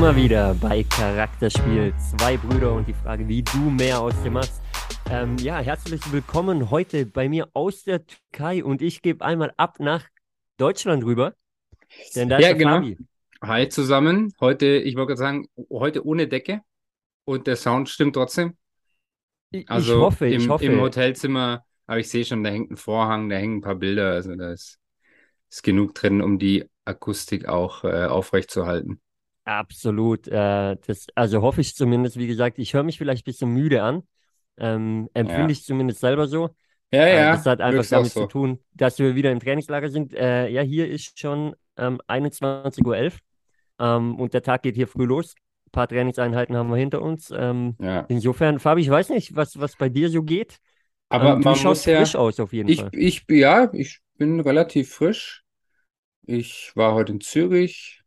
Wir wieder bei Charakterspiel. Zwei Brüder und die Frage, wie du mehr aus dir machst. Ähm, ja, herzlich willkommen heute bei mir aus der Türkei und ich gebe einmal ab nach Deutschland rüber. Denn da ja, ist genau. Fabi. Hi zusammen. Heute, ich wollte gerade sagen, heute ohne Decke und der Sound stimmt trotzdem. Also ich hoffe, im, ich hoffe. Im Hotelzimmer, aber ich sehe schon, da hängt ein Vorhang, da hängen ein paar Bilder, also da ist, ist genug drin, um die Akustik auch äh, aufrechtzuerhalten. Absolut. Äh, das, also hoffe ich zumindest, wie gesagt, ich höre mich vielleicht ein bisschen müde an. Ähm, empfinde ja. ich zumindest selber so. Ja, äh, ja. das hat einfach damit so. zu tun, dass wir wieder im Trainingslager sind. Äh, ja, hier ist schon ähm, 21.11 Uhr ähm, und der Tag geht hier früh los. Ein paar Trainingseinheiten haben wir hinter uns. Ähm, ja. Insofern, Fabi, ich weiß nicht, was, was bei dir so geht. Aber ähm, man schaust ja, frisch aus auf jeden ich, Fall. Ich, ja, ich bin relativ frisch. Ich war heute in Zürich,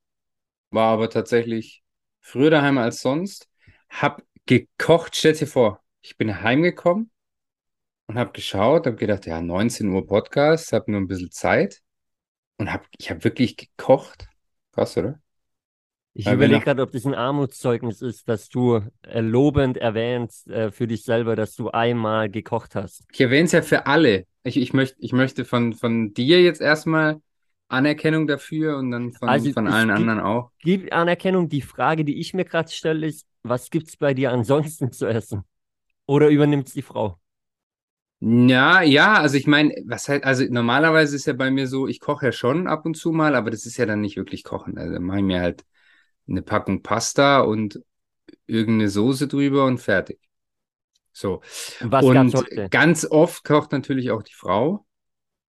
war aber tatsächlich früher daheim als sonst. Hab gekocht, stell dir vor, ich bin heimgekommen und hab geschaut, hab gedacht, ja, 19 Uhr Podcast, hab nur ein bisschen Zeit und hab, ich habe wirklich gekocht. Krass, oder? Ich überlege gerade, ob das ein Armutszeugnis ist, dass du äh, lobend erwähnst äh, für dich selber, dass du einmal gekocht hast. Ich erwähne es ja für alle. Ich, ich, möcht, ich möchte von, von dir jetzt erstmal Anerkennung dafür und dann von, also von allen anderen auch. Gibt Anerkennung. Die Frage, die ich mir gerade stelle, ist, was gibt es bei dir ansonsten zu essen? Oder übernimmt es die Frau? Ja, ja, also ich meine, was halt, also normalerweise ist ja bei mir so, ich koche ja schon ab und zu mal, aber das ist ja dann nicht wirklich kochen. Also mache ich mir halt eine Packung Pasta und irgendeine Soße drüber und fertig. So. Was und ganz oft kocht natürlich auch die Frau.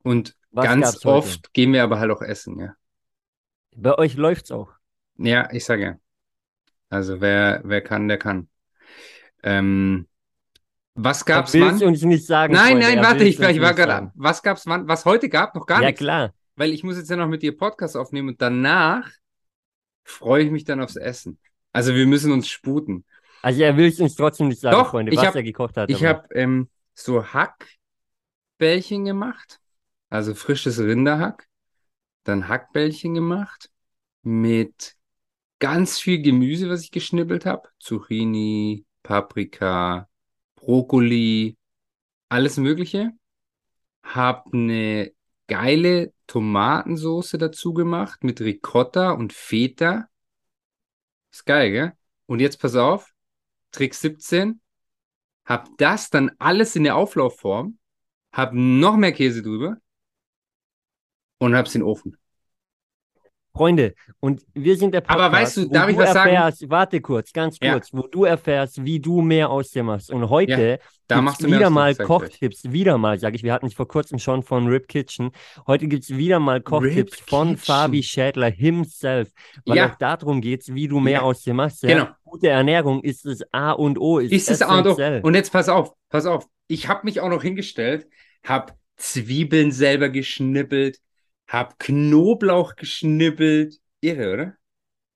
Und was Ganz oft gehen wir aber halt auch essen, ja. Bei euch läuft's auch. Ja, ich sage ja. Also wer, wer kann, der kann. Ähm, was gab's wann? Du uns nicht sagen. Nein, Freunde, nein, warte, ich, ich war gerade. Was gab's wann? Was heute gab? Noch gar ja, nichts. Ja, klar. Weil ich muss jetzt ja noch mit dir Podcast aufnehmen und danach freue ich mich dann aufs Essen. Also wir müssen uns sputen. Also er will es uns trotzdem nicht sagen, Doch, Freunde, was hab, er gekocht hat. Ich habe ähm, so Hackbällchen gemacht also frisches Rinderhack, dann Hackbällchen gemacht mit ganz viel Gemüse, was ich geschnippelt habe. Zucchini, Paprika, Brokkoli, alles Mögliche. Hab eine geile Tomatensoße dazu gemacht mit Ricotta und Feta. Ist geil, gell? Und jetzt pass auf, Trick 17. Hab das dann alles in der Auflaufform, hab noch mehr Käse drüber, und hab's in den Ofen. Freunde, und wir sind der Podcast, Aber weißt du, darf ich was erfährst, sagen? Warte kurz, ganz kurz, ja. wo du erfährst, wie du mehr aus dir machst. Und heute ja, du wieder mal Kochtipps, wieder mal, sage ich, wir hatten es vor kurzem schon von Rip Kitchen. Heute gibt es wieder mal Kochtipps von Fabi Schädler himself, weil ja. auch darum geht wie du mehr aus dir machst. Genau. Gute Ernährung ist das A und O. Ist, ist das A und O. Und jetzt pass auf, pass auf. Ich habe mich auch noch hingestellt, habe Zwiebeln selber geschnippelt, hab Knoblauch geschnippelt. Irre, oder?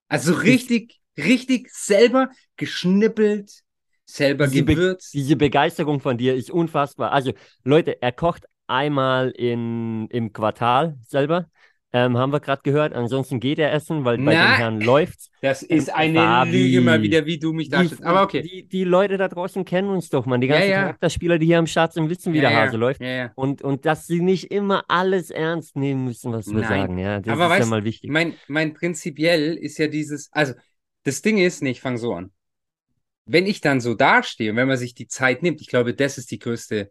Also richtig, richtig selber geschnippelt, selber diese gewürzt. Be diese Begeisterung von dir ist unfassbar. Also, Leute, er kocht einmal in, im Quartal selber ähm, haben wir gerade gehört. Ansonsten geht er essen, weil bei Na, dem Herrn läuft's. Das ist eine Fabi, Lüge mal wieder, wie du mich darstellst. Aber okay. Die, die, Leute da draußen kennen uns doch, man. Die ganzen ja, ja. Charakterspieler, die hier am Start sind, wissen, wie ja, der Hase läuft. Und, und dass sie nicht immer alles ernst nehmen müssen, was wir Nein. sagen. Ja, das Aber ist weißt, ja mal wichtig. Mein, mein prinzipiell ist ja dieses, also das Ding ist, nee, ich fange so an. Wenn ich dann so dastehe und wenn man sich die Zeit nimmt, ich glaube, das ist die größte,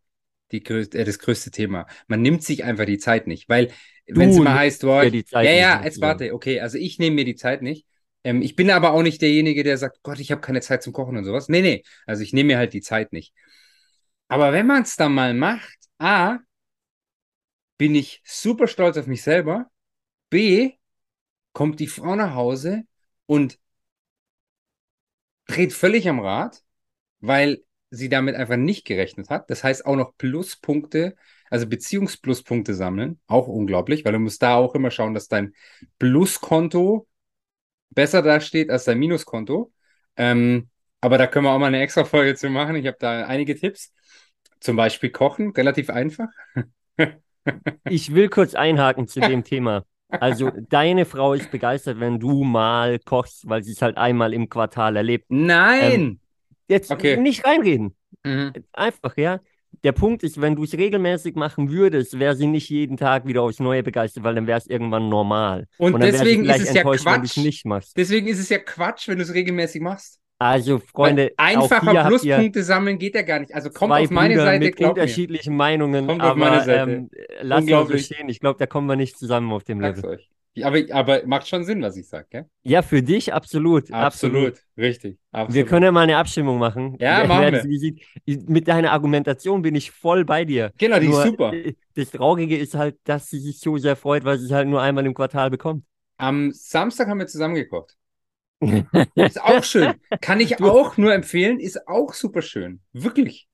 die größte, äh, das größte Thema. Man nimmt sich einfach die Zeit nicht, weil wenn es immer heißt, boah, ja, ja, jetzt warte, okay, also ich nehme mir die Zeit nicht. Ähm, ich bin aber auch nicht derjenige, der sagt, Gott, ich habe keine Zeit zum Kochen und sowas. Nee, nee, also ich nehme mir halt die Zeit nicht. Aber wenn man es dann mal macht, A, bin ich super stolz auf mich selber. B, kommt die Frau nach Hause und dreht völlig am Rad, weil sie damit einfach nicht gerechnet hat. Das heißt auch noch Pluspunkte also Beziehungspluspunkte sammeln, auch unglaublich, weil du musst da auch immer schauen, dass dein Pluskonto besser dasteht als dein Minuskonto. Ähm, aber da können wir auch mal eine extra Folge zu machen. Ich habe da einige Tipps. Zum Beispiel Kochen, relativ einfach. ich will kurz einhaken zu dem Thema. Also deine Frau ist begeistert, wenn du mal kochst, weil sie es halt einmal im Quartal erlebt. Nein! Ähm, jetzt okay. nicht reinreden. Mhm. Einfach, ja. Der Punkt ist, wenn du es regelmäßig machen würdest, wäre sie nicht jeden Tag wieder aufs Neue begeistert, weil dann wäre es irgendwann normal. Und, Und deswegen ist es ja Quatsch. nicht machst. Deswegen ist es ja Quatsch, wenn du es regelmäßig machst. Also, Freunde, Weil einfacher Pluspunkte sammeln geht ja gar nicht. Also kommt auf meine Brüder Seite, mit unterschiedlichen mir. Meinungen, kommt aber ähm, lasst uns so stehen. Ich glaube, da kommen wir nicht zusammen auf dem Level. Euch. Aber, aber macht schon Sinn, was ich sage, gell? Ja, für dich absolut. Absolut, absolut. richtig. Absolut. Wir können ja mal eine Abstimmung machen. Ja, wer, machen wir. Mit deiner Argumentation bin ich voll bei dir. Genau, die nur, ist super. Das Traurige ist halt, dass sie sich so sehr freut, weil sie es halt nur einmal im Quartal bekommt. Am Samstag haben wir zusammen gekocht. ist auch schön. Kann ich du... auch nur empfehlen. Ist auch super schön. Wirklich.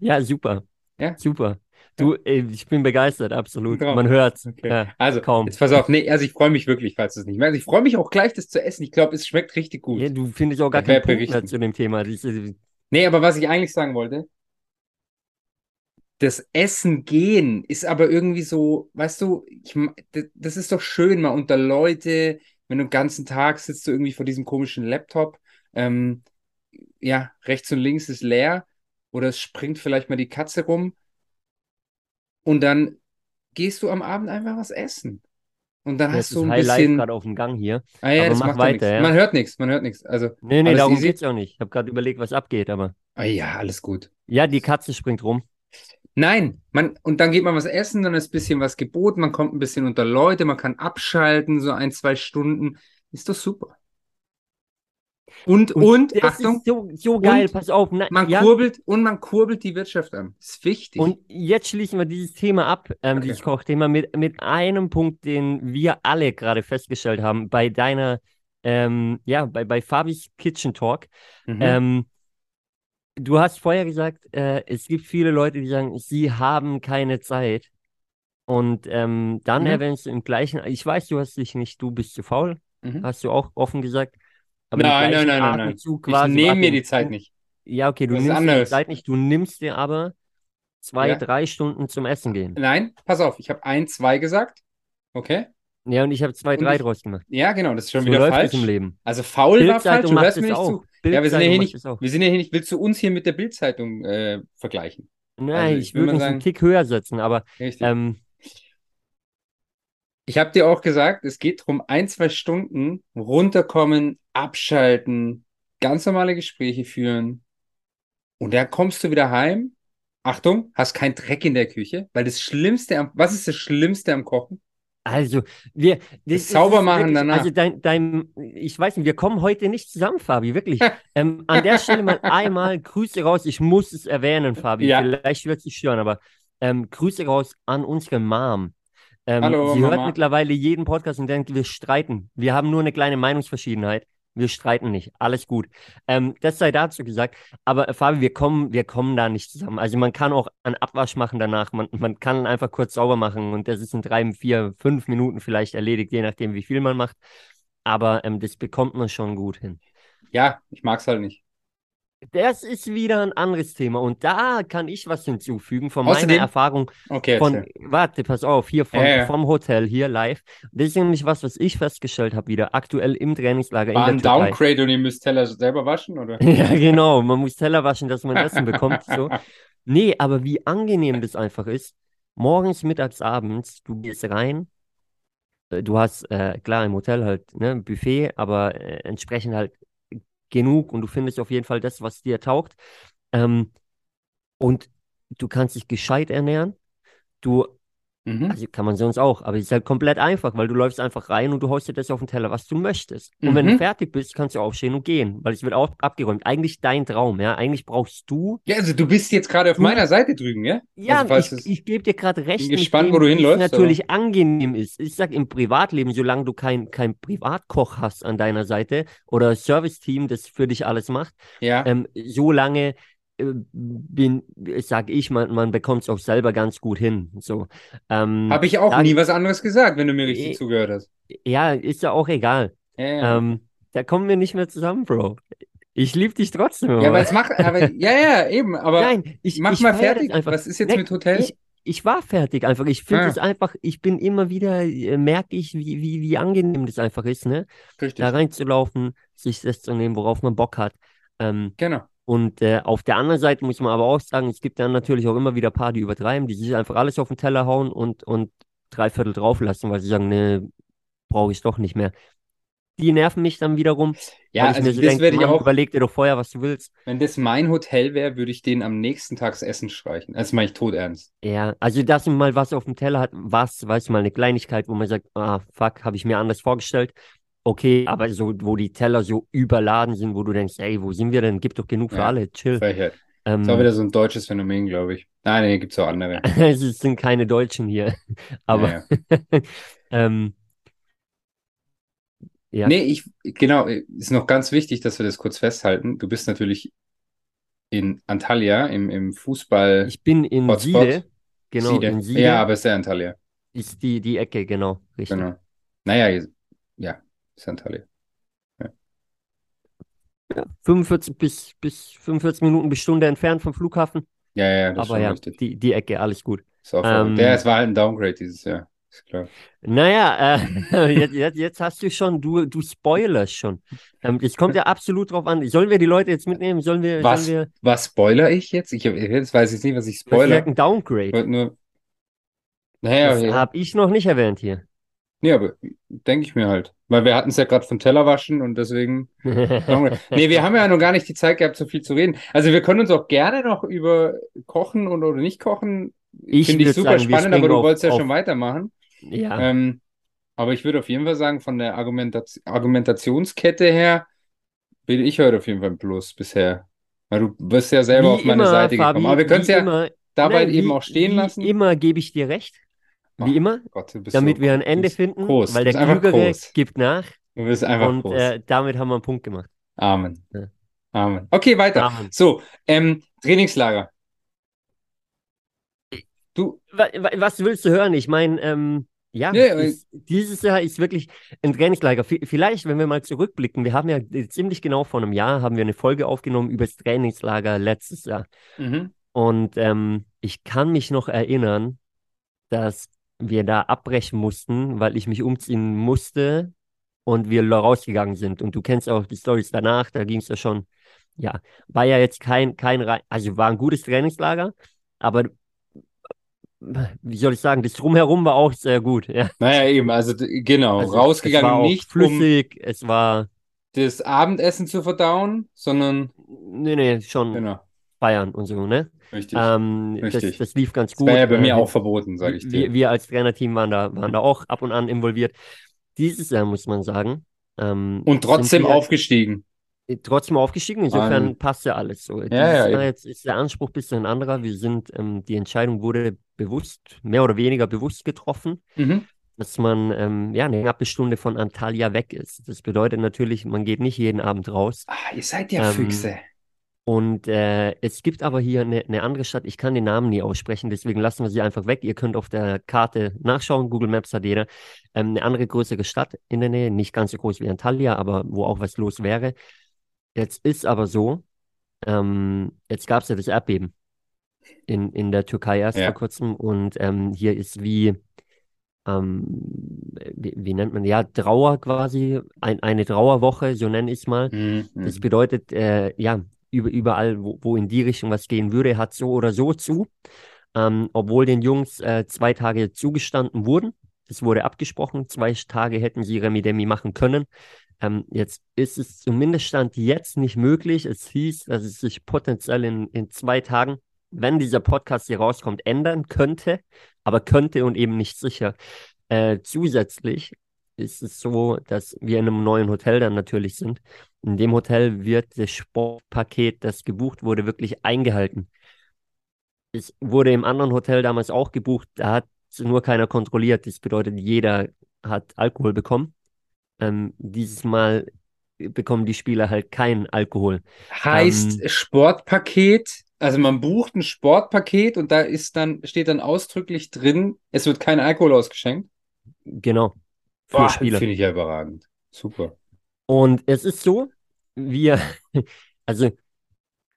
Ja, super. Ja. Super. Du, ey, ich bin begeistert, absolut. Man hört's. Okay. Ja, also, kaum. jetzt pass auf, nee, also ich freue mich wirklich, falls du es nicht merkst. Ich freue mich auch gleich, das zu essen. Ich glaube, es schmeckt richtig gut. Ja, du findest auch gar keinen Punkt mehr zu dem Thema. Diese... Nee, aber was ich eigentlich sagen wollte, das Essen gehen ist aber irgendwie so, weißt du, ich, das ist doch schön, mal unter Leute, wenn du den ganzen Tag sitzt du irgendwie vor diesem komischen Laptop, ähm, ja, rechts und links ist leer oder es springt vielleicht mal die Katze rum und dann gehst du am Abend einfach was essen. Und dann Jetzt hast du ein Highlight bisschen. gerade auf dem Gang hier. Ah ja, aber das mach weiter. Ja. Man hört nichts, man hört nichts. Also, nee, nee, darum geht es auch nicht. Ich habe gerade überlegt, was abgeht, aber. Ah ja, alles gut. Ja, die Katze springt rum. Nein, man, und dann geht man was essen, dann ist ein bisschen was geboten, man kommt ein bisschen unter Leute, man kann abschalten, so ein, zwei Stunden. Ist doch super. Und, und, und Achtung, so, so geil, pass auf. Na, man ja. kurbelt und man kurbelt die Wirtschaft an. Ist wichtig. Und jetzt schließen wir dieses Thema ab, ähm, okay. dieses Kochthema, mit, mit einem Punkt, den wir alle gerade festgestellt haben, bei deiner, ähm, ja, bei, bei Fabis Kitchen Talk. Mhm. Ähm, du hast vorher gesagt, äh, es gibt viele Leute, die sagen, sie haben keine Zeit. Und ähm, dann mhm. erwähnst du im gleichen, ich weiß, du hast dich nicht, du bist zu faul, mhm. hast du auch offen gesagt. Aber nein, nein, nein, nein, nein. Ich nehme mir die Zeit nicht. Ja, okay, du das nimmst dir die Zeit nicht, du nimmst dir aber zwei, ja. drei Stunden zum Essen gehen. Nein, pass auf, ich habe ein, zwei gesagt. Okay? Ja, und ich habe zwei, und drei ich, draus gemacht. Ja, genau, das ist schon so wieder falsch. im Leben. Also faul war falsch, du hörst mir nicht auch. zu. Ja, wir sind ja, hier nicht, wir sind ja hier nicht, willst du uns hier mit der Bildzeitung äh, vergleichen? Nein, also, ich, ich würde mich einen Tick höher setzen, aber ähm, ich habe dir auch gesagt, es geht darum, ein, zwei Stunden runterkommen, abschalten, ganz normale Gespräche führen. Und dann kommst du wieder heim. Achtung, hast keinen Dreck in der Küche, weil das Schlimmste am, was ist das Schlimmste am Kochen? Also, wir. Das, sauber machen wirklich, danach. Also, dein, dein, ich weiß nicht, wir kommen heute nicht zusammen, Fabi, wirklich. ähm, an der Stelle mal einmal Grüße raus. Ich muss es erwähnen, Fabi. Ja. Vielleicht wird es dich stören, aber ähm, Grüße raus an unsere Mom. Ähm, Hallo, sie Mama. hört mittlerweile jeden Podcast und denkt, wir streiten. Wir haben nur eine kleine Meinungsverschiedenheit. Wir streiten nicht. Alles gut. Ähm, das sei dazu gesagt. Aber äh, Fabi, wir kommen, wir kommen da nicht zusammen. Also man kann auch einen Abwasch machen danach. Man, man kann einfach kurz sauber machen und das ist in drei, vier, fünf Minuten vielleicht erledigt, je nachdem, wie viel man macht. Aber ähm, das bekommt man schon gut hin. Ja, ich mag es halt nicht. Das ist wieder ein anderes Thema und da kann ich was hinzufügen von Außerdem, meiner Erfahrung okay, von, warte, pass auf, hier von, äh. vom Hotel, hier live. Das ist nämlich was, was ich festgestellt habe wieder, aktuell im Trainingslager War in ein Türkei. Downgrade und ihr müsst Teller selber waschen, oder? ja, genau, man muss Teller waschen, dass man Essen bekommt, so. Nee, aber wie angenehm das einfach ist, morgens, mittags, abends, du gehst rein, äh, du hast, äh, klar, im Hotel halt, ne, Buffet, aber äh, entsprechend halt genug und du findest auf jeden Fall das, was dir taugt. Ähm, und du kannst dich gescheit ernähren. Du Mhm. Also kann man sonst auch, aber es ist halt komplett einfach, weil du läufst einfach rein und du haust dir das auf den Teller, was du möchtest. Und mhm. wenn du mhm. fertig bist, kannst du aufstehen und gehen, weil es wird auch abgeräumt. Eigentlich dein Traum, ja. Eigentlich brauchst du. Ja, also du bist jetzt gerade auf du, meiner Seite drüben, ja? Ja, also, ich, ich gebe dir gerade recht. Bin gespannt, wo du hinläufst. natürlich aber. angenehm ist. Ich sag im Privatleben, solange du kein, kein Privatkoch hast an deiner Seite oder Serviceteam, das für dich alles macht, ja. ähm, so lange äh, bin, sag ich, man, man bekommt es auch selber ganz gut hin. So, ähm, Habe ich auch da, nie was anderes gesagt, wenn du mir richtig äh, zugehört hast. Ja, ist ja auch egal. Ja, ja. Ähm, da kommen wir nicht mehr zusammen, Bro. Ich liebe dich trotzdem. Ja, aber es macht, aber, ja, ja, eben, aber Nein, ich, mach ich mal fertig. Was ist jetzt Nein, mit Hotel? Ich, ich war fertig einfach. Ich finde es ja. einfach, ich bin immer wieder, äh, merke ich, wie, wie, wie angenehm das einfach ist, ne? Richtig. Da reinzulaufen, sich das zu nehmen, worauf man Bock hat. Ähm, genau. Und äh, auf der anderen Seite muss man aber auch sagen, es gibt dann natürlich auch immer wieder ein paar, die übertreiben, die sich einfach alles auf den Teller hauen und, und drei Viertel drauf lassen, weil sie sagen, ne, brauche ich doch nicht mehr die nerven mich dann wiederum. Ja, also das denke, werde ich auch. Überleg dir doch vorher, was du willst. Wenn das mein Hotel wäre, würde ich den am nächsten Tag das Essen streichen. Das meine ich tot ernst. Ja, also dass man mal was auf dem Teller hat, was, weißt du, mal eine Kleinigkeit, wo man sagt, ah, fuck, habe ich mir anders vorgestellt. Okay, aber so, wo die Teller so überladen sind, wo du denkst, ey, wo sind wir denn? Gibt doch genug für ja, alle, chill. Frechheit. Ähm, das ist auch wieder so ein deutsches Phänomen, glaube ich. Nein, nee, gibt es auch andere. es sind keine Deutschen hier. Aber ja, ja. ähm, ja. Nee, ich, genau, ist noch ganz wichtig, dass wir das kurz festhalten. Du bist natürlich in Antalya, im, im Fußball. Ich bin in Hotspot. Genau, Siede. in Siede. Ja, aber ist der Antalya. Ist die, die Ecke, genau, richtig. Genau. Naja, ja, ist Antalya. Ja. ja. 45 bis, bis 45 Minuten bis Stunde entfernt vom Flughafen. Ja, ja, das aber ist ja, richtig. Die, die Ecke, alles gut. So, ähm, der ist, war halt ein Downgrade dieses Jahr. Ist klar. Naja, äh, jetzt, jetzt, jetzt, hast du schon, du, du spoilerst schon. Ähm, es kommt ja absolut drauf an. Sollen wir die Leute jetzt mitnehmen? Sollen wir. Was, sollen wir... was spoiler ich jetzt? Ich jetzt weiß ich nicht, was ich spoiler. Das ist ein Downgrade. Nur... Naja, das ja. habe ich noch nicht erwähnt hier. Nee, aber denke ich mir halt. Weil wir hatten es ja gerade von Teller waschen und deswegen. nee, wir haben ja noch gar nicht die Zeit gehabt, so viel zu reden. Also wir können uns auch gerne noch über Kochen und oder nicht Kochen. Ich Finde ich super sagen, spannend, aber du auf, wolltest ja auf, schon weitermachen. Ja. Ähm, aber ich würde auf jeden Fall sagen, von der Argumentation, Argumentationskette her bin ich heute auf jeden Fall ein Plus bisher. Weil du bist ja selber wie auf meine immer, Seite Fabi, gekommen. Aber wir können es ja immer, dabei nein, eben wie, auch stehen lassen. Immer gebe ich dir recht. Wie oh, immer. Gott, damit so wir ein Ende finden. Groß. Weil der Klügere gibt nach. Du bist einfach Und groß. Äh, damit haben wir einen Punkt gemacht. Amen. Ja. Amen. Okay, weiter. Amen. So, ähm, Trainingslager. Du. Was willst du hören? Ich meine, ähm, ja, nee, ist, dieses Jahr ist wirklich ein Trainingslager. Vielleicht, wenn wir mal zurückblicken, wir haben ja ziemlich genau vor einem Jahr haben wir eine Folge aufgenommen über das Trainingslager letztes Jahr. Mhm. Und ähm, ich kann mich noch erinnern, dass wir da abbrechen mussten, weil ich mich umziehen musste und wir rausgegangen sind. Und du kennst auch die Stories danach, da ging es ja schon, ja, war ja jetzt kein, kein, also war ein gutes Trainingslager, aber wie soll ich sagen, das Drumherum war auch sehr gut. Ja. Naja, eben, also genau, also, rausgegangen nicht flüssig, um es war das Abendessen zu verdauen, sondern nee, nee, schon genau. Feiern und so, ne? Richtig. Ähm, Richtig. Das, das, lief ganz gut. Das wäre ja bei mir auch verboten, sage ich dir. Wir, wir, als Trainerteam waren da, waren da auch ab und an involviert. Dieses Jahr muss man sagen. Ähm, und trotzdem wir, aufgestiegen trotzdem aufgestiegen. Insofern um, passt ja alles so. Ja, ja, jetzt ist der Anspruch ein bisschen ein anderer. Wir sind, ähm, die Entscheidung wurde bewusst, mehr oder weniger bewusst getroffen, mhm. dass man ähm, ja eine knappe Stunde von Antalya weg ist. Das bedeutet natürlich, man geht nicht jeden Abend raus. Ah, ihr seid ja ähm, Füchse. Und äh, es gibt aber hier eine, eine, andere Stadt, ich kann den Namen nie aussprechen, deswegen lassen wir sie einfach weg. Ihr könnt auf der Karte nachschauen, Google Maps hat jeder. Ähm, eine andere größere Stadt in der Nähe, nicht ganz so groß wie Antalya, aber wo auch was los wäre. Jetzt ist aber so, ähm, jetzt gab es ja das Erdbeben in, in der Türkei erst ja. vor kurzem und ähm, hier ist wie, ähm, wie, wie, nennt man, ja, Trauer quasi, ein, eine Trauerwoche, so nenne ich es mal. Mhm. Das bedeutet, äh, ja, über, überall, wo, wo in die Richtung was gehen würde, hat so oder so zu. Ähm, obwohl den Jungs äh, zwei Tage zugestanden wurden. Es wurde abgesprochen, zwei Tage hätten sie Remi Demi machen können. Ähm, jetzt ist es zumindest Stand jetzt nicht möglich. Es hieß, dass es sich potenziell in, in zwei Tagen, wenn dieser Podcast hier rauskommt, ändern könnte, aber könnte und eben nicht sicher. Äh, zusätzlich ist es so, dass wir in einem neuen Hotel dann natürlich sind. In dem Hotel wird das Sportpaket, das gebucht wurde, wirklich eingehalten. Es wurde im anderen Hotel damals auch gebucht, da hat nur keiner kontrolliert. Das bedeutet, jeder hat Alkohol bekommen. Ähm, dieses Mal bekommen die Spieler halt keinen Alkohol. Heißt ähm, Sportpaket, also man bucht ein Sportpaket und da ist dann, steht dann ausdrücklich drin, es wird kein Alkohol ausgeschenkt. Genau. Für Boah, Spieler. Finde ich ja überragend. Super. Und es ist so, wir, also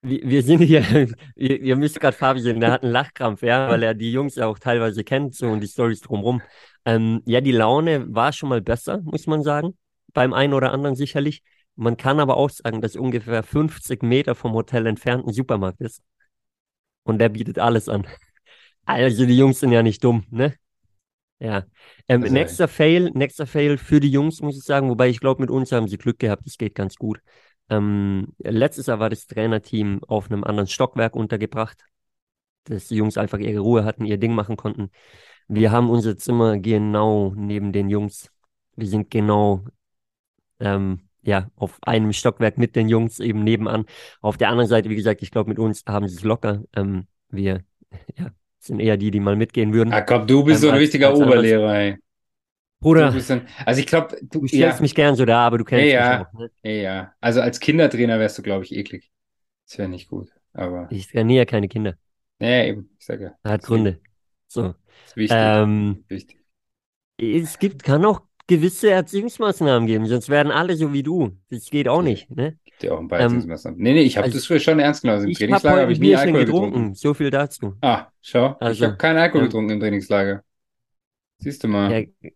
wir, wir sind hier, ihr, ihr müsst gerade Fabi sehen, der hat einen Lachkrampf, ja, weil er die Jungs ja auch teilweise kennt so und die Stories drumherum. Ähm, ja, die Laune war schon mal besser, muss man sagen. Beim einen oder anderen sicherlich. Man kann aber auch sagen, dass ungefähr 50 Meter vom Hotel entfernt ein Supermarkt ist. Und der bietet alles an. Also die Jungs sind ja nicht dumm, ne? Ja. Ähm, also, nächster Fail, nächster Fail für die Jungs, muss ich sagen, wobei ich glaube, mit uns haben sie Glück gehabt, es geht ganz gut. Ähm, letztes Jahr war das Trainerteam auf einem anderen Stockwerk untergebracht, dass die Jungs einfach ihre Ruhe hatten, ihr Ding machen konnten. Wir haben unser Zimmer genau neben den Jungs. Wir sind genau ähm, ja, auf einem Stockwerk mit den Jungs eben nebenan. Auf der anderen Seite, wie gesagt, ich glaube, mit uns haben sie es locker. Ähm, wir ja, sind eher die, die mal mitgehen würden. Ah, komm, du bist ähm, so ein richtiger Oberlehrer, ey. Bruder, ein, also ich glaube, du, du stellst ja. mich gern so da, aber du kennst ja, mich auch. Ne? Ja, ja. Also als Kindertrainer wärst du, glaube ich, eklig. Das wäre nicht gut. Aber ich trainiere keine Kinder. Ja, eben. Ich sage. Hat Gründe. So. Ist wichtig. Ähm, wichtig. Es gibt, kann auch gewisse Erziehungsmaßnahmen geben, sonst werden alle so wie du. Das geht auch nicht. Ne? Ja auch ein paar ähm. Nee, nee, ich habe also, das schon ernst genommen. Im ich Trainingslager habe hab ich nie Alkohol getrunken. getrunken. So viel dazu. Ah, schau. Also, ich habe keinen Alkohol ja. getrunken im Trainingslager. Siehst du mal. Ja,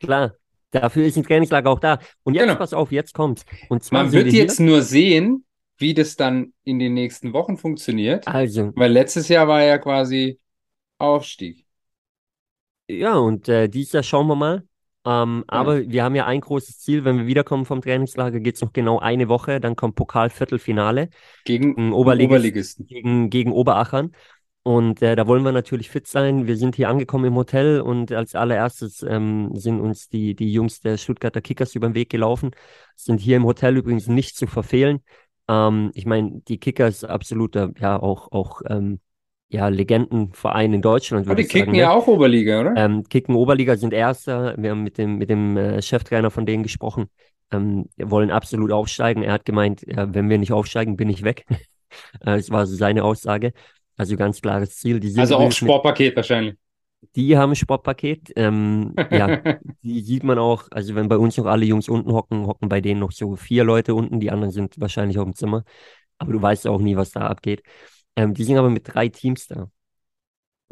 Klar, dafür ist ein Trainingslager auch da. Und jetzt, genau. pass auf, jetzt kommt. Und zwar Man wird jetzt nur sehen, wie das dann in den nächsten Wochen funktioniert. Also. Weil letztes Jahr war ja quasi Aufstieg. Ja, und äh, dieses Jahr schauen wir mal. Ähm, ja. Aber wir haben ja ein großes Ziel. Wenn wir wiederkommen vom Trainingslager, geht es noch genau eine Woche. Dann kommt Pokalviertelfinale. Gegen, gegen Oberligisten. Oberligisten. Gegen, gegen Oberachern. Und äh, da wollen wir natürlich fit sein. Wir sind hier angekommen im Hotel und als allererstes ähm, sind uns die, die Jungs der Stuttgarter Kickers über den Weg gelaufen. Sind hier im Hotel übrigens nicht zu verfehlen. Ähm, ich meine, die Kickers absoluter, ja, auch, auch ähm, ja, Legendenverein in Deutschland. Aber die kicken sagen, ja ne? auch Oberliga, oder? Ähm, kicken Oberliga sind Erster. Wir haben mit dem, mit dem äh, Cheftrainer von denen gesprochen. Ähm, wir wollen absolut aufsteigen. Er hat gemeint, ja, wenn wir nicht aufsteigen, bin ich weg. das war so seine Aussage. Also ganz klares Ziel. also auch Sportpaket mit, wahrscheinlich. Die haben Sportpaket. Ähm, ja, die sieht man auch. Also wenn bei uns noch alle Jungs unten hocken, hocken bei denen noch so vier Leute unten. Die anderen sind wahrscheinlich auf dem Zimmer. Aber du weißt auch nie, was da abgeht. Ähm, die sind aber mit drei Teams da.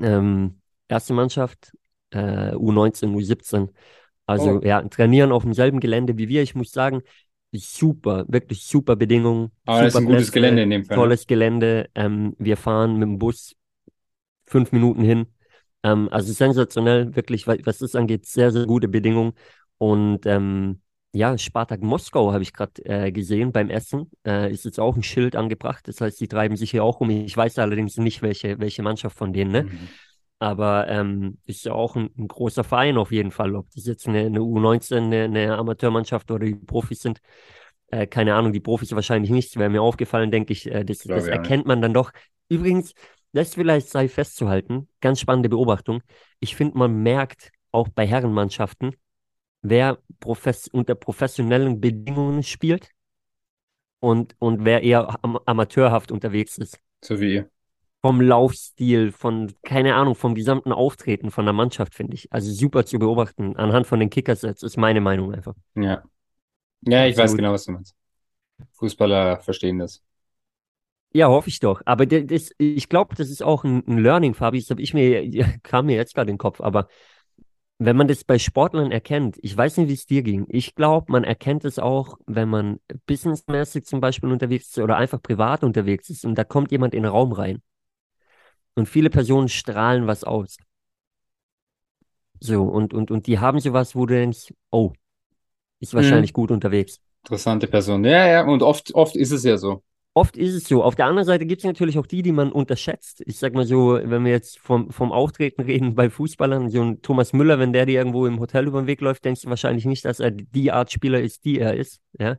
Ähm, erste Mannschaft, äh, U19, U17. Also oh. ja, trainieren auf demselben Gelände wie wir. Ich muss sagen, super, wirklich super Bedingungen. Aber super das ist ein gutes Gelände in dem Fall. Ne? Tolles? Gelände. Ähm, wir fahren mit dem Bus fünf Minuten hin. Ähm, also sensationell, wirklich, was das angeht, sehr, sehr gute Bedingungen. Und ähm, ja, Spartak Moskau habe ich gerade äh, gesehen beim Essen. Äh, ist jetzt auch ein Schild angebracht. Das heißt, die treiben sich hier auch um. Ich weiß allerdings nicht, welche, welche Mannschaft von denen. Ne? Mhm. Aber ähm, ist ja auch ein, ein, großer Verein auf jeden Fall. Ob das jetzt eine, eine U19, eine, eine, Amateurmannschaft oder die Profis sind, äh, keine Ahnung, die Profis wahrscheinlich nicht. Wäre mir aufgefallen, denke ich, äh, das, das erkennt man dann doch. Übrigens, das vielleicht sei festzuhalten, ganz spannende Beobachtung. Ich finde, man merkt auch bei Herrenmannschaften, wer profes unter professionellen Bedingungen spielt und, und wer eher am amateurhaft unterwegs ist. So wie ihr vom Laufstil, von, keine Ahnung, vom gesamten Auftreten von der Mannschaft, finde ich. Also super zu beobachten, anhand von den Kickersets, ist meine Meinung einfach. Ja. Ja, ich weiß genau, was du meinst. Fußballer verstehen das. Ja, hoffe ich doch. Aber das, ich glaube, das ist auch ein, ein Learning, Fabi. Das habe ich mir, kam mir jetzt gerade in den Kopf. Aber wenn man das bei Sportlern erkennt, ich weiß nicht, wie es dir ging. Ich glaube, man erkennt es auch, wenn man businessmäßig zum Beispiel unterwegs ist oder einfach privat unterwegs ist und da kommt jemand in den Raum rein. Und viele Personen strahlen was aus. So, und, und, und die haben sowas, wo du denkst, oh, ist wahrscheinlich mhm. gut unterwegs. Interessante Person. Ja, ja, und oft, oft ist es ja so. Oft ist es so. Auf der anderen Seite gibt es natürlich auch die, die man unterschätzt. Ich sag mal so, wenn wir jetzt vom, vom Auftreten reden bei Fußballern, so ein Thomas Müller, wenn der dir irgendwo im Hotel über den Weg läuft, denkst du wahrscheinlich nicht, dass er die Art Spieler ist, die er ist. Ja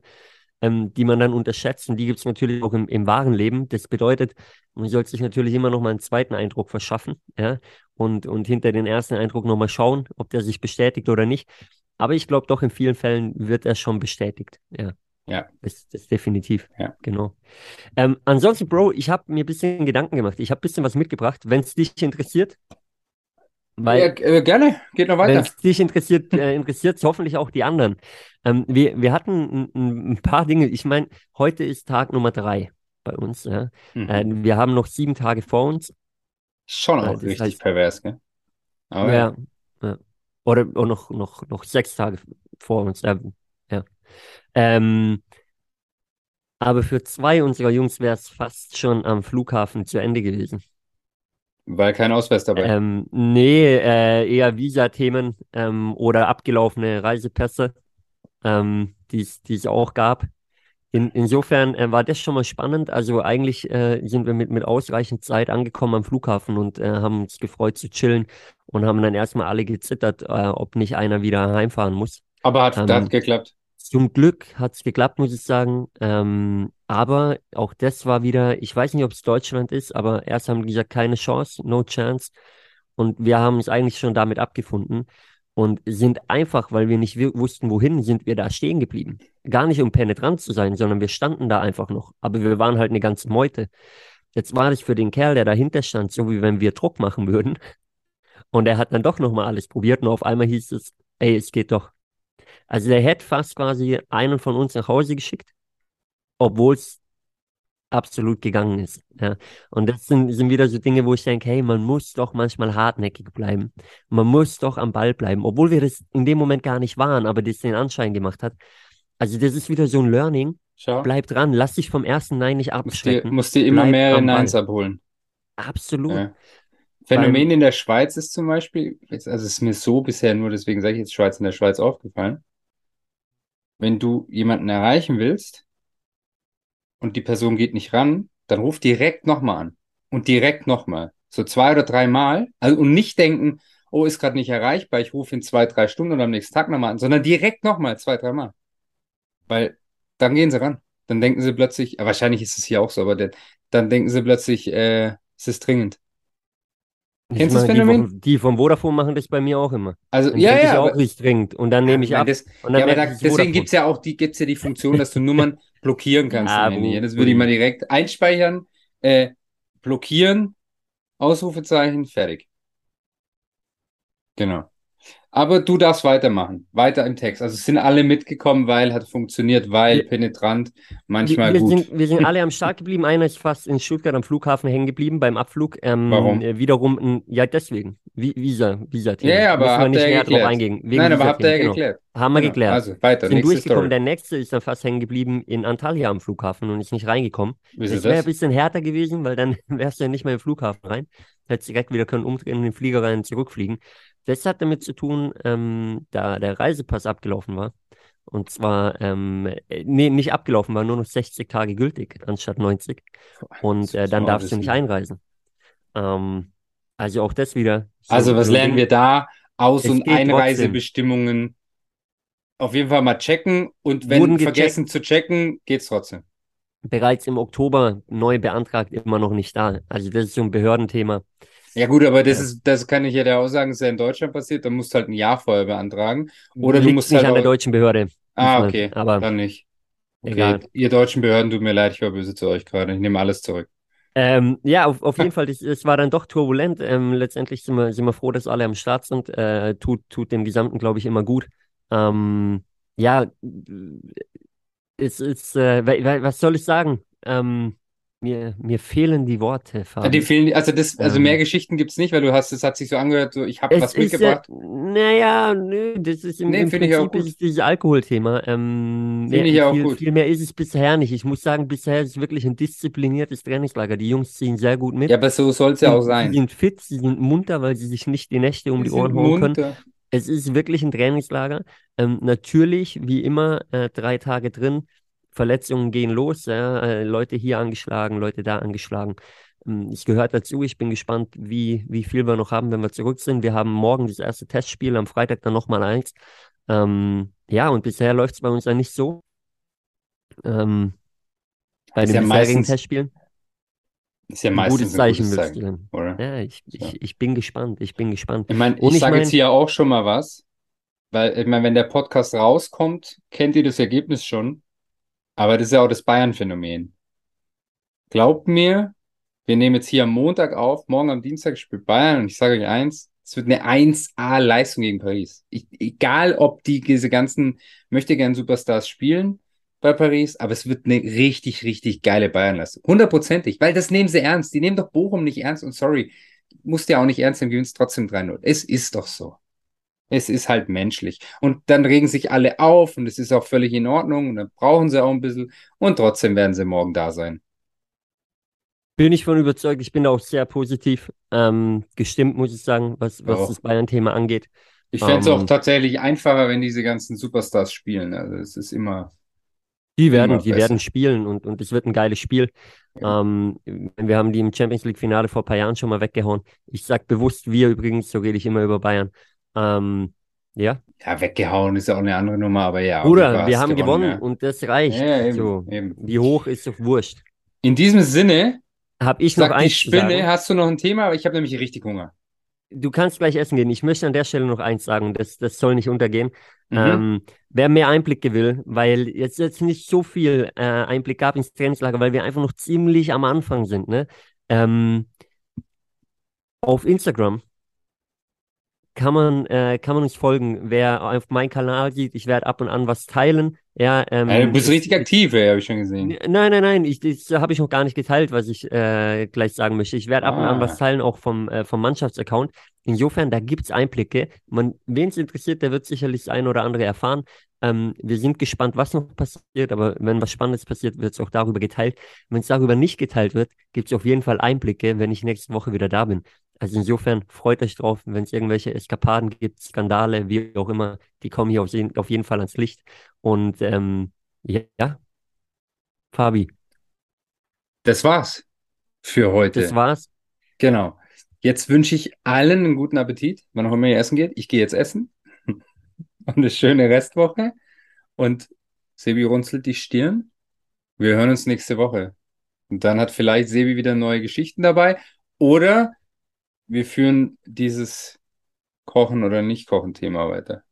ähm, die man dann unterschätzt. Und die gibt es natürlich auch im, im wahren Leben. Das bedeutet, man sollte sich natürlich immer noch mal einen zweiten Eindruck verschaffen, ja, und, und hinter den ersten Eindruck noch mal schauen, ob der sich bestätigt oder nicht. Aber ich glaube doch, in vielen Fällen wird er schon bestätigt, ja. Ja. Das, das definitiv. Ja. Genau. Ähm, ansonsten, Bro, ich habe mir ein bisschen Gedanken gemacht. Ich habe ein bisschen was mitgebracht. Wenn es dich interessiert, weil, ja, äh, gerne, geht noch weiter. Wenn es dich interessiert, äh, interessiert es hoffentlich auch die anderen. Ähm, wir, wir hatten ein, ein, paar Dinge. Ich meine, heute ist Tag Nummer drei. bei uns. Ja. Mhm. Äh, wir haben noch sieben Tage vor uns. Schon auch richtig heißt, pervers, gell? Aber ja, ja. Oder, oder noch, noch, noch sechs Tage vor uns. Ja. Ähm, aber für zwei unserer Jungs wäre es fast schon am Flughafen zu Ende gewesen. Weil kein Ausweis dabei. Ähm, nee, äh, eher Visa-Themen ähm, oder abgelaufene Reisepässe, ähm, die es auch gab. In, insofern äh, war das schon mal spannend. Also eigentlich äh, sind wir mit, mit ausreichend Zeit angekommen am Flughafen und äh, haben uns gefreut zu chillen und haben dann erstmal alle gezittert, äh, ob nicht einer wieder heimfahren muss. Aber hat, ähm, hat geklappt. Zum Glück hat es geklappt, muss ich sagen. Ähm, aber auch das war wieder, ich weiß nicht, ob es Deutschland ist, aber erst haben die gesagt, keine Chance, no chance. Und wir haben uns eigentlich schon damit abgefunden und sind einfach, weil wir nicht wussten, wohin, sind wir da stehen geblieben. Gar nicht, um penetrant zu sein, sondern wir standen da einfach noch. Aber wir waren halt eine ganze Meute. Jetzt war das für den Kerl, der dahinter stand, so wie wenn wir Druck machen würden. Und er hat dann doch nochmal alles probiert und auf einmal hieß es, ey, es geht doch. Also der hätte fast quasi einen von uns nach Hause geschickt, obwohl es absolut gegangen ist. Ja. Und das sind, sind wieder so Dinge, wo ich denke, hey, man muss doch manchmal hartnäckig bleiben. Man muss doch am Ball bleiben, obwohl wir das in dem Moment gar nicht waren, aber das den Anschein gemacht hat. Also das ist wieder so ein Learning. Schau. Bleib dran, lass dich vom ersten Nein nicht abschrecken. Musst dir immer mehrere Neins abholen. Absolut. Ja. Phänomen in der Schweiz ist zum Beispiel, also es ist mir so bisher nur, deswegen sage ich jetzt Schweiz in der Schweiz aufgefallen, wenn du jemanden erreichen willst und die Person geht nicht ran, dann ruf direkt nochmal an. Und direkt nochmal. So zwei oder drei Mal. Also, und nicht denken, oh, ist gerade nicht erreichbar, ich rufe in zwei, drei Stunden oder am nächsten Tag nochmal an, sondern direkt nochmal, zwei, drei Mal. Weil dann gehen sie ran. Dann denken sie plötzlich, wahrscheinlich ist es hier auch so, aber dann, dann denken sie plötzlich, äh, es ist dringend. Kennst du das Phänomen? Die, vom, die vom Vodafone machen das bei mir auch immer. Also, dann ja, ja. Ich auch nicht dringend und dann nehme ich ab. Das, ja, aber da, deswegen gibt es ja auch die, gibt's ja die Funktion, dass du Nummern blockieren kannst. Ah, wo, das würde ich mal direkt einspeichern, äh, blockieren, Ausrufezeichen, fertig. Genau. Aber du darfst weitermachen. Weiter im Text. Also es sind alle mitgekommen, weil hat funktioniert, weil penetrant, manchmal wir, wir gut. Sind, wir sind alle am Start geblieben. Einer ist fast in Stuttgart am Flughafen hängen geblieben beim Abflug. Ähm, Warum? Äh, wiederum, ja, deswegen. Visa, Visa -Thema. Ja, ja, aber wir nicht näher drauf eingehen. Nein, aber habt ihr ja genau. geklärt. Haben wir genau. geklärt. Also weiter. Sind durchgekommen. Story. Der nächste ist dann fast hängen geblieben in Antalya am Flughafen und ist nicht reingekommen. Wie das wäre ein bisschen härter gewesen, weil dann wärst du ja nicht mehr im Flughafen rein. Hättest direkt wieder können umdrehen in den Flieger rein und zurückfliegen. Das hat damit zu tun, ähm, da der Reisepass abgelaufen war. Und zwar, ähm, nee, nicht abgelaufen, war nur noch 60 Tage gültig anstatt 90. Und äh, dann darfst du nicht einreisen. Ähm, also auch das wieder. So also was lernen wir da? Aus- und Einreisebestimmungen auf jeden Fall mal checken und wenn vergessen zu checken, geht's trotzdem. Bereits im Oktober neu beantragt, immer noch nicht da. Also das ist so ein Behördenthema. Ja gut, aber das ist, das kann ich ja dir auch sagen, ist ja in Deutschland passiert, dann musst du halt ein Jahr vorher beantragen. Oder Liegt du musst nicht halt an der deutschen Behörde. Ah, okay. Aber dann nicht. Okay. Egal. Ihr deutschen Behörden, tut mir leid, ich war böse zu euch gerade. Ich nehme alles zurück. Ähm, ja, auf, auf jeden Fall, es war dann doch turbulent. Ähm, letztendlich sind wir, sind wir froh, dass alle am Start sind. Äh, tut, tut dem Gesamten, glaube ich, immer gut. Ähm, ja, es ist, äh, was soll ich sagen? Ähm, mir, mir fehlen die Worte, Fabi. Die fehlen, also das, also mehr Geschichten gibt es nicht, weil du hast, es hat sich so angehört, so ich habe was mitgebracht. Ja, naja, nö, das ist im, nee, im Prinzip ich auch gut. ist dieses Alkoholthema. Ähm, finde ich auch viel, gut. Viel mehr ist es bisher nicht. Ich muss sagen, bisher ist es wirklich ein diszipliniertes Trainingslager. Die Jungs ziehen sehr gut mit. Ja, aber so soll es ja auch sein. Sie sind fit, sie sind munter, weil sie sich nicht die Nächte um die, die Ohren hauen können. Es ist wirklich ein Trainingslager. Ähm, natürlich, wie immer, äh, drei Tage drin Verletzungen gehen los, ja, äh, Leute hier angeschlagen, Leute da angeschlagen. Ähm, ich gehört dazu. Ich bin gespannt, wie, wie viel wir noch haben, wenn wir zurück sind. Wir haben morgen das erste Testspiel, am Freitag dann nochmal eins. Ähm, ja, und bisher läuft es bei uns ja nicht so. Ähm, bei ist den ja bisherigen meistens, Testspielen. Ist ja meistens ein gutes Zeichen, ein gutes Zeichen oder? Ja, ich, ja. Ich, ich bin gespannt. Ich bin gespannt. Ich meine, ich, ich sage mein, jetzt hier auch schon mal was, weil ich meine, wenn der Podcast rauskommt, kennt ihr das Ergebnis schon. Aber das ist ja auch das Bayern-Phänomen. Glaubt mir, wir nehmen jetzt hier am Montag auf, morgen am Dienstag spielt Bayern und ich sage euch eins, es wird eine 1A-Leistung gegen Paris. Ich, egal, ob die diese ganzen möchte gern Superstars spielen bei Paris, aber es wird eine richtig, richtig geile Bayernleistung. Hundertprozentig, weil das nehmen sie ernst. Die nehmen doch Bochum nicht ernst und sorry, musst ja auch nicht ernst nehmen, gewinnst trotzdem 3-0. Es ist doch so. Es ist halt menschlich. Und dann regen sich alle auf und es ist auch völlig in Ordnung und dann brauchen sie auch ein bisschen und trotzdem werden sie morgen da sein. Bin ich von überzeugt. Ich bin auch sehr positiv ähm, gestimmt, muss ich sagen, was, was das Bayern-Thema angeht. Ich fände es um, auch ähm, tatsächlich einfacher, wenn diese ganzen Superstars spielen. Also es ist immer. Die werden, die werden spielen und, und es wird ein geiles Spiel. Ja. Ähm, wir haben die im Champions League-Finale vor ein paar Jahren schon mal weggehauen. Ich sage bewusst wir übrigens, so rede ich immer über Bayern. Ähm, ja. Ja, weggehauen ist ja auch eine andere Nummer, aber ja. Oder wir haben gewonnen, gewonnen ja. und das reicht. Ja, eben, so. eben. Wie hoch ist doch wurscht. In diesem Sinne, habe ich noch eins. Die Spinne, hast du noch ein Thema? Ich habe nämlich richtig Hunger. Du kannst gleich essen gehen. Ich möchte an der Stelle noch eins sagen, das, das soll nicht untergehen. Mhm. Ähm, wer mehr Einblicke will, weil jetzt, jetzt nicht so viel äh, Einblick gab ins Trainingslager, weil wir einfach noch ziemlich am Anfang sind. Ne? Ähm, auf Instagram kann man, äh, kann man uns folgen. Wer auf meinen Kanal sieht, ich werde ab und an was teilen. Ja, ähm, ja, du bist richtig aktiv, ja, habe ich schon gesehen. Nein, nein, nein, ich, das habe ich noch gar nicht geteilt, was ich äh, gleich sagen möchte. Ich werde ah. ab und an was ah. teilen, auch vom, äh, vom Mannschaftsaccount. Insofern, da gibt es Einblicke. Wen es interessiert, der wird sicherlich das eine oder andere erfahren. Ähm, wir sind gespannt, was noch passiert, aber wenn was Spannendes passiert, wird es auch darüber geteilt. Wenn es darüber nicht geteilt wird, gibt es auf jeden Fall Einblicke, wenn ich nächste Woche wieder da bin. Also insofern freut euch drauf, wenn es irgendwelche Eskapaden gibt, Skandale, wie auch immer, die kommen hier auf, auf jeden Fall ans Licht. Und ähm, ja, Fabi. Das war's für heute. Das war's. Genau. Jetzt wünsche ich allen einen guten Appetit, wann auch immer ihr essen geht. Ich gehe jetzt essen. Und eine schöne Restwoche. Und Sebi runzelt die Stirn. Wir hören uns nächste Woche. Und dann hat vielleicht Sebi wieder neue Geschichten dabei. Oder wir führen dieses Kochen oder Nicht-Kochen-Thema weiter.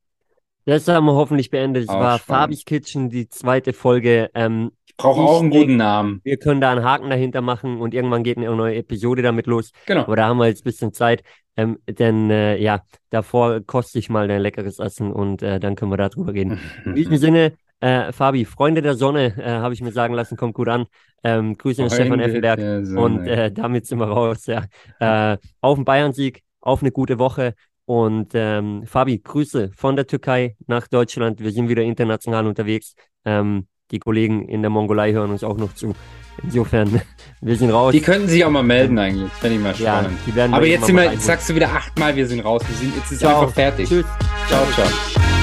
Das haben wir hoffentlich beendet. Es war Fabis Kitchen, die zweite Folge. Ähm, ich brauche auch einen guten Namen. Wir können da einen Haken dahinter machen und irgendwann geht eine neue Episode damit los. Genau. Aber da haben wir jetzt ein bisschen Zeit. Ähm, denn äh, ja, davor koste ich mal ein leckeres Essen und äh, dann können wir darüber reden. In diesem Sinne, äh, Fabi, Freunde der Sonne, äh, habe ich mir sagen lassen, kommt gut an. Ähm, Grüße an Stefan Effenberg. Und äh, damit sind wir raus. Ja. Äh, auf den Bayern-Sieg, auf eine gute Woche. Und ähm, Fabi, Grüße von der Türkei nach Deutschland. Wir sind wieder international unterwegs. Ähm, die Kollegen in der Mongolei hören uns auch noch zu. Insofern, wir sind raus. Die könnten sich auch mal melden eigentlich. Fände ich mal spannend. Ja, Aber jetzt sind wir, sagst du wieder achtmal, wir sind raus. Wir sind, jetzt ist ciao. einfach fertig. Tschüss. Ciao, ciao.